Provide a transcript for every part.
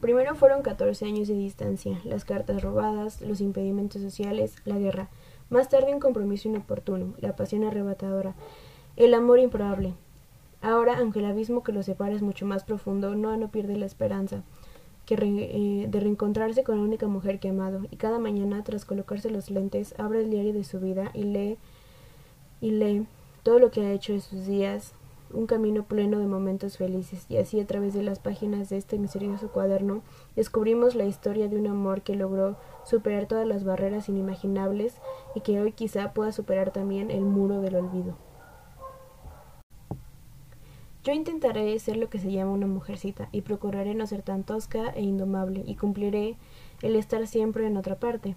Primero fueron 14 años de distancia, las cartas robadas, los impedimentos sociales, la guerra. Más tarde un compromiso inoportuno, la pasión arrebatadora, el amor improbable. Ahora, aunque el abismo que los separa es mucho más profundo, no, no pierde la esperanza que eh, de reencontrarse con la única mujer que ha amado, y cada mañana, tras colocarse los lentes, abre el diario de su vida y lee y lee todo lo que ha hecho en sus días, un camino pleno de momentos felices, y así a través de las páginas de este misterioso cuaderno descubrimos la historia de un amor que logró superar todas las barreras inimaginables y que hoy quizá pueda superar también el muro del olvido. Yo intentaré ser lo que se llama una mujercita y procuraré no ser tan tosca e indomable y cumpliré el estar siempre en otra parte.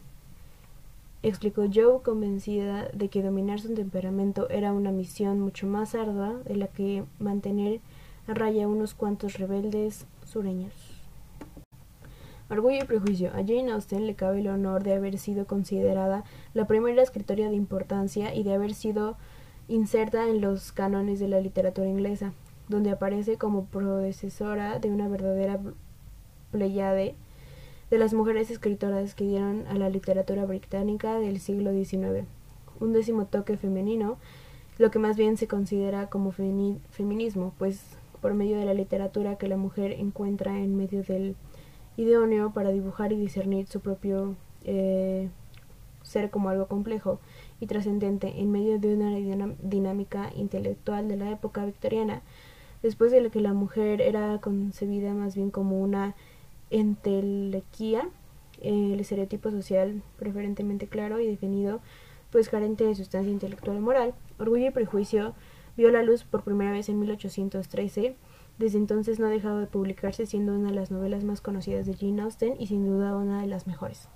Explicó Joe convencida de que dominar su temperamento era una misión mucho más ardua de la que mantener a raya unos cuantos rebeldes sureños. Orgullo y prejuicio. A Jane Austen le cabe el honor de haber sido considerada la primera escritora de importancia y de haber sido inserta en los cánones de la literatura inglesa donde aparece como predecesora de una verdadera pleyade de las mujeres escritoras que dieron a la literatura británica del siglo XIX un décimo toque femenino, lo que más bien se considera como feminismo, pues por medio de la literatura que la mujer encuentra en medio del idóneo para dibujar y discernir su propio eh, ser como algo complejo y trascendente en medio de una dinámica intelectual de la época victoriana, después de que la mujer era concebida más bien como una entelequía, el estereotipo social preferentemente claro y definido, pues carente de sustancia intelectual o moral. Orgullo y prejuicio vio la luz por primera vez en 1813. Desde entonces no ha dejado de publicarse, siendo una de las novelas más conocidas de Jane Austen y sin duda una de las mejores.